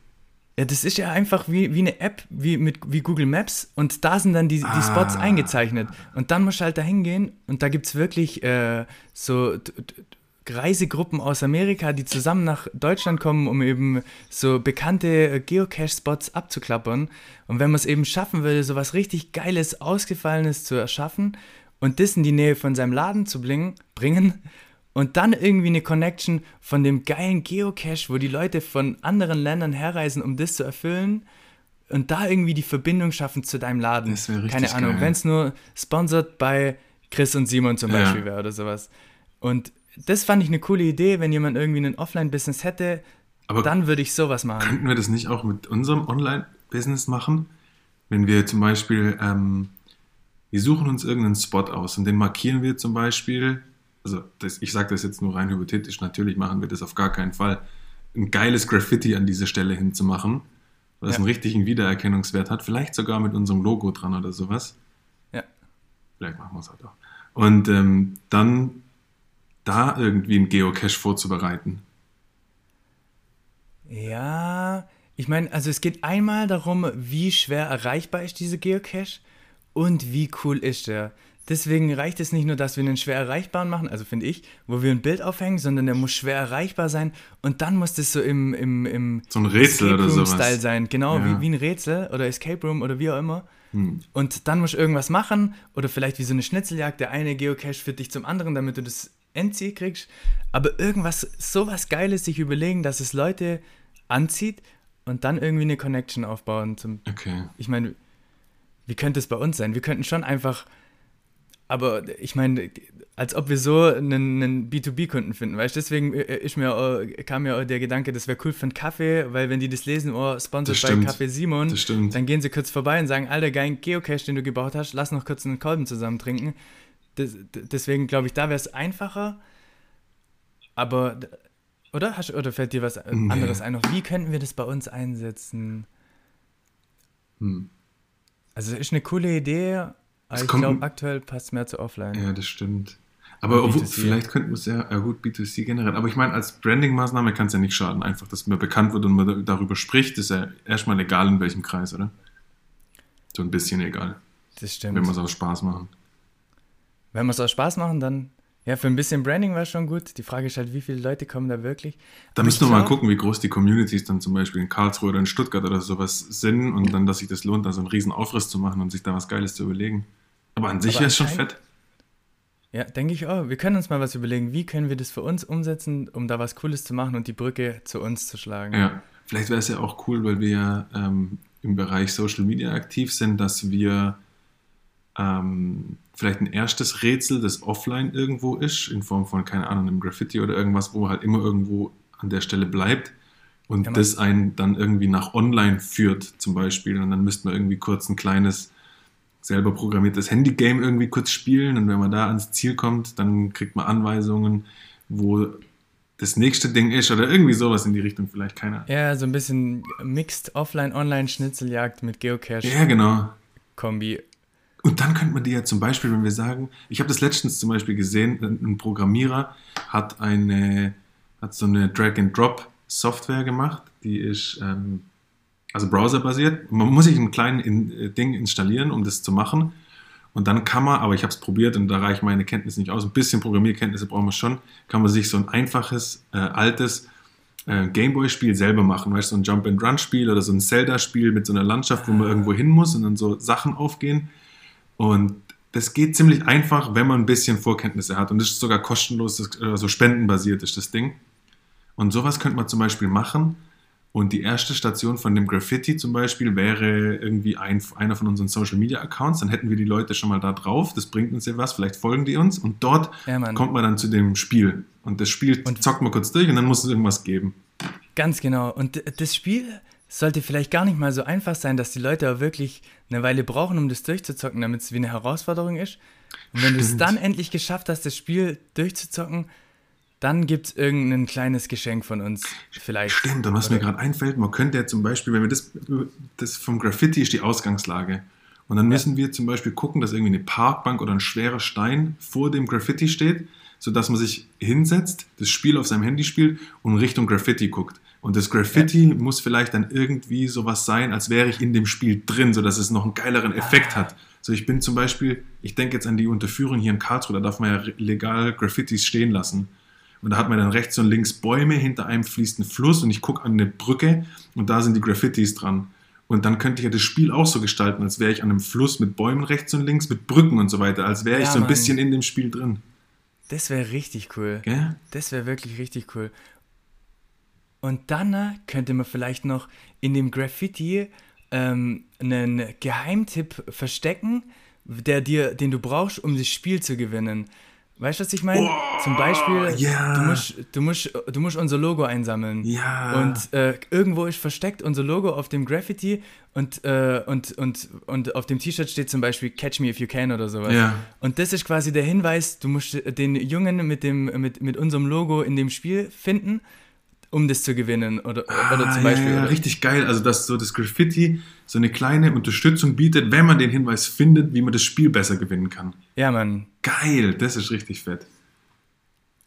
Ja, das ist ja einfach wie, wie eine App, wie, mit, wie Google Maps und da sind dann die, die Spots ah. eingezeichnet. Und dann musst du halt da hingehen und da gibt es wirklich äh, so Reisegruppen aus Amerika, die zusammen nach Deutschland kommen, um eben so bekannte Geocache-Spots abzuklappern. Und wenn man es eben schaffen würde, so was richtig Geiles, Ausgefallenes zu erschaffen und das in die Nähe von seinem Laden zu bringen, bringen und dann irgendwie eine Connection von dem geilen Geocache, wo die Leute von anderen Ländern herreisen, um das zu erfüllen und da irgendwie die Verbindung schaffen zu deinem Laden. Das wäre richtig Keine Ahnung, wenn es nur sponsored bei Chris und Simon zum Beispiel ja. wäre oder sowas. Und das fand ich eine coole Idee, wenn jemand irgendwie ein Offline-Business hätte, Aber dann würde ich sowas machen. Könnten wir das nicht auch mit unserem Online-Business machen? Wenn wir zum Beispiel, ähm, wir suchen uns irgendeinen Spot aus und den markieren wir zum Beispiel also das, ich sage das jetzt nur rein hypothetisch, natürlich machen wir das auf gar keinen Fall, ein geiles Graffiti an diese Stelle hinzumachen, was ja. einen richtigen Wiedererkennungswert hat, vielleicht sogar mit unserem Logo dran oder sowas. Ja. Vielleicht machen wir es halt auch. Und ähm, dann da irgendwie einen Geocache vorzubereiten. Ja, ich meine, also es geht einmal darum, wie schwer erreichbar ist diese Geocache und wie cool ist der. Deswegen reicht es nicht nur, dass wir einen schwer erreichbaren machen, also finde ich, wo wir ein Bild aufhängen, sondern der muss schwer erreichbar sein und dann muss das so im, im, im so ein Rätsel Escape Room Style sein. Genau, ja. wie, wie ein Rätsel oder Escape Room oder wie auch immer. Hm. Und dann musst du irgendwas machen oder vielleicht wie so eine Schnitzeljagd, der eine Geocache führt dich zum anderen, damit du das Endziel kriegst. Aber irgendwas, sowas Geiles sich überlegen, dass es Leute anzieht und dann irgendwie eine Connection aufbauen. Zum, okay. Ich meine, wie könnte es bei uns sein? Wir könnten schon einfach aber ich meine, als ob wir so einen, einen B2B-Kunden finden, weißt du? Deswegen äh, ist mir, kam mir der Gedanke, das wäre cool für einen Kaffee, weil wenn die das lesen, oh, sponsored bei Kaffee Simon, dann gehen sie kurz vorbei und sagen, alter, geil Geocache, den du gebaut hast, lass noch kurz einen Kolben zusammen trinken. Das, deswegen glaube ich, da wäre es einfacher. Aber, oder? Hast, oder fällt dir was nee. anderes ein? Wie könnten wir das bei uns einsetzen? Hm. Also, ist eine coole Idee, aber ich glaube, aktuell passt mehr zu Offline. Ja, das stimmt. Aber obwohl, vielleicht könnten wir es ja, ja gut, B2C generell. Aber ich meine, als Branding-Maßnahme kann es ja nicht schaden. Einfach, dass man bekannt wird und man darüber spricht, ist ja erstmal egal in welchem Kreis, oder? So ein bisschen egal. Das stimmt. Wenn wir es aus Spaß machen. Wenn wir es aus Spaß machen, dann ja, für ein bisschen Branding war es schon gut. Die Frage ist halt, wie viele Leute kommen da wirklich? Da müssen wir mal gucken, wie groß die Communities dann zum Beispiel in Karlsruhe oder in Stuttgart oder sowas sind und dann, dass sich das lohnt, da so einen riesen Aufriss zu machen und sich da was Geiles zu überlegen. Aber an sich wäre es schon fett. Ja, denke ich auch. Wir können uns mal was überlegen, wie können wir das für uns umsetzen, um da was Cooles zu machen und die Brücke zu uns zu schlagen. Ja, vielleicht wäre es ja auch cool, weil wir ähm, im Bereich Social Media aktiv sind, dass wir ähm, vielleicht ein erstes Rätsel, das offline irgendwo ist, in Form von, keine Ahnung, einem Graffiti oder irgendwas, wo halt immer irgendwo an der Stelle bleibt und ja, das einen dann irgendwie nach online führt, zum Beispiel. Und dann müsste man irgendwie kurz ein kleines selber programmiertes Handygame irgendwie kurz spielen und wenn man da ans Ziel kommt, dann kriegt man Anweisungen, wo das nächste Ding ist oder irgendwie sowas in die Richtung, vielleicht keiner. Ja, so ein bisschen Mixed Offline-Online-Schnitzeljagd mit Geocache. Ja, genau. Kombi. Und dann könnte man die ja zum Beispiel, wenn wir sagen, ich habe das letztens zum Beispiel gesehen, ein Programmierer hat eine, hat so eine Drag-and-Drop Software gemacht, die ist ähm, also browserbasiert. Man muss sich ein kleines in, äh, Ding installieren, um das zu machen. Und dann kann man, aber ich habe es probiert und da reicht meine Kenntnisse nicht aus, ein bisschen Programmierkenntnisse brauchen wir schon, kann man sich so ein einfaches, äh, altes äh, Gameboy-Spiel selber machen. Weißt du, so ein Jump-and-Run-Spiel oder so ein Zelda-Spiel mit so einer Landschaft, wo man irgendwo hin muss und dann so Sachen aufgehen. Und das geht ziemlich einfach, wenn man ein bisschen Vorkenntnisse hat. Und das ist sogar kostenlos, das, also spendenbasiert ist das Ding. Und sowas könnte man zum Beispiel machen. Und die erste Station von dem Graffiti zum Beispiel wäre irgendwie ein, einer von unseren Social Media Accounts. Dann hätten wir die Leute schon mal da drauf. Das bringt uns ja was. Vielleicht folgen die uns. Und dort ja, kommt man dann zu dem Spiel. Und das Spiel und zockt man kurz durch und dann muss es irgendwas geben. Ganz genau. Und das Spiel sollte vielleicht gar nicht mal so einfach sein, dass die Leute auch wirklich eine Weile brauchen, um das durchzuzocken, damit es wie eine Herausforderung ist. Und wenn du es dann endlich geschafft hast, das Spiel durchzuzocken, dann gibt es irgendein kleines Geschenk von uns vielleicht. Stimmt, und was Oder? mir gerade einfällt, man könnte ja zum Beispiel, wenn wir das, das vom Graffiti ist die Ausgangslage. Und dann müssen wir zum Beispiel gucken, dass irgendwie eine Parkbank oder ein schwerer Stein vor dem Graffiti steht, sodass man sich hinsetzt, das Spiel auf seinem Handy spielt und Richtung Graffiti guckt. Und das Graffiti ja. muss vielleicht dann irgendwie sowas sein, als wäre ich in dem Spiel drin, sodass es noch einen geileren Effekt ah. hat. So, ich bin zum Beispiel, ich denke jetzt an die Unterführung hier in Karlsruhe, da darf man ja legal Graffitis stehen lassen. Und da hat man dann rechts und links Bäume, hinter einem fließt ein Fluss und ich gucke an eine Brücke und da sind die Graffitis dran. Und dann könnte ich ja das Spiel auch so gestalten, als wäre ich an einem Fluss mit Bäumen rechts und links, mit Brücken und so weiter, als wäre ja, ich so ein Mann. bisschen in dem Spiel drin. Das wäre richtig cool. Gell? Das wäre wirklich richtig cool. Und dann äh, könnte man vielleicht noch in dem Graffiti ähm, einen Geheimtipp verstecken, der dir, den du brauchst, um das Spiel zu gewinnen. Weißt du, was ich meine? Oh, Zum Beispiel, yeah. du, musst, du, musst, du musst unser Logo einsammeln. Ja. Und äh, irgendwo ist versteckt unser Logo auf dem Graffiti und, äh, und, und, und auf dem T-Shirt steht zum Beispiel Catch Me If You Can oder sowas. Ja. Und das ist quasi der Hinweis, du musst den Jungen mit, dem, mit, mit unserem Logo in dem Spiel finden um das zu gewinnen oder, ah, oder zum Beispiel. Ja, ja, richtig geil. Also, dass so das Graffiti so eine kleine Unterstützung bietet, wenn man den Hinweis findet, wie man das Spiel besser gewinnen kann. Ja, Mann. Geil, das ist richtig fett.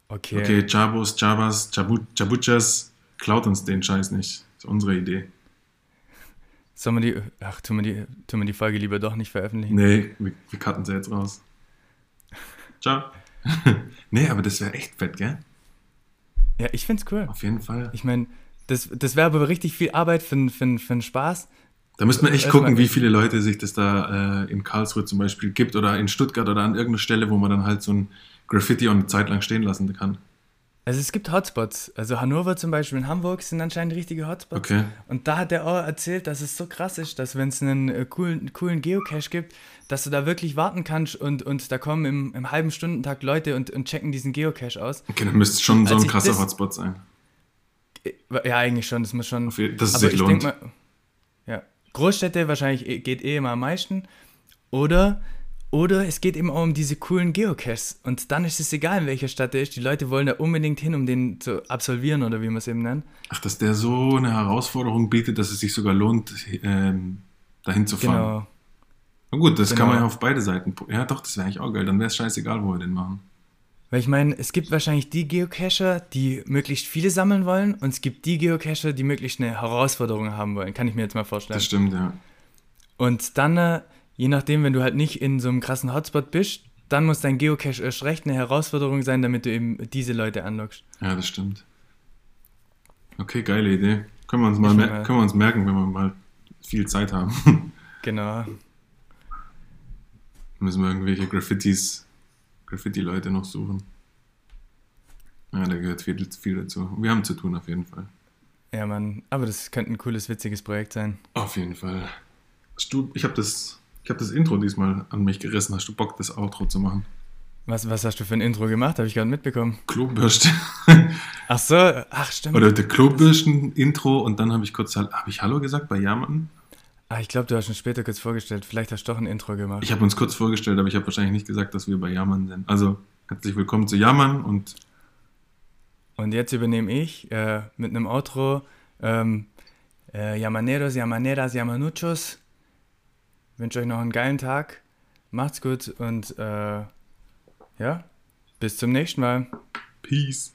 Okay. Okay, Jabos, Javas, Jabuchas, klaut uns den Scheiß nicht. Das ist unsere Idee. Sollen wir die, ach, tun wir die, tun wir die Folge lieber doch nicht veröffentlichen? Nee, wir, wir cutten sie jetzt raus. Ciao. nee, aber das wäre echt fett, gell? Ja, ich find's cool. Auf jeden Fall. Ich meine, das, das wäre aber richtig viel Arbeit für, für, für einen Spaß. Da müsste man echt gucken, wie viele Leute sich das da äh, in Karlsruhe zum Beispiel gibt oder in Stuttgart oder an irgendeiner Stelle, wo man dann halt so ein Graffiti auch eine Zeit lang stehen lassen kann. Also es gibt Hotspots. Also Hannover zum Beispiel in Hamburg sind anscheinend richtige Hotspots. Okay. Und da hat er auch erzählt, dass es so krass ist, dass wenn es einen äh, coolen, coolen Geocache gibt, dass du da wirklich warten kannst und, und da kommen im, im halben Stundentag Leute und, und checken diesen Geocache aus. Okay, dann müsste es schon so ein krasser das, Hotspot sein. Äh, ja, eigentlich schon. Das muss schon. Dass es sich lohnt. Mal, ja. Großstädte wahrscheinlich eh, geht eh immer am meisten. Oder oder es geht eben auch um diese coolen Geocaches. Und dann ist es egal, in welcher Stadt der ist. Die Leute wollen da unbedingt hin, um den zu absolvieren oder wie man es eben nennt. Ach, dass der so eine Herausforderung bietet, dass es sich sogar lohnt, ähm, dahin zu fahren. Genau. Na gut, das genau. kann man ja auf beide Seiten. Ja, doch, das wäre eigentlich auch geil. Dann wäre es scheißegal, wo wir den machen. Weil ich meine, es gibt wahrscheinlich die Geocacher, die möglichst viele sammeln wollen, und es gibt die Geocacher, die möglichst eine Herausforderung haben wollen. Kann ich mir jetzt mal vorstellen. Das stimmt, ja. Und dann äh, je nachdem, wenn du halt nicht in so einem krassen Hotspot bist, dann muss dein Geocache erst recht eine Herausforderung sein, damit du eben diese Leute anlockst. Ja, das stimmt. Okay, geile Idee. Können wir uns mal, mal können wir uns merken, wenn wir mal viel Zeit haben. genau. Müssen wir irgendwelche Graffitis, Graffiti-Leute noch suchen. Ja, da gehört viel, viel dazu. Wir haben zu tun auf jeden Fall. Ja, Mann. Aber das könnte ein cooles, witziges Projekt sein. Auf jeden Fall. Du, ich habe das ich habe das Intro diesmal an mich gerissen. Hast du Bock, das Outro zu machen? Was, was hast du für ein Intro gemacht? Habe ich gerade mitbekommen. Klobürste. ach so, ach stimmt. Oder der Klobürsten-Intro und dann habe ich kurz, habe ich Hallo gesagt bei Jamann? Ah, ich glaube, du hast schon später kurz vorgestellt. Vielleicht hast du doch ein Intro gemacht. Ich habe uns kurz vorgestellt, aber ich habe wahrscheinlich nicht gesagt, dass wir bei Jamann sind. Also, herzlich willkommen zu Jamann und... Und jetzt übernehme ich äh, mit einem Outro ähm, äh, Yamaneros, Yamaneras, Yamanuchos wünsche euch noch einen geilen Tag. Macht's gut und äh, ja, bis zum nächsten Mal. Peace.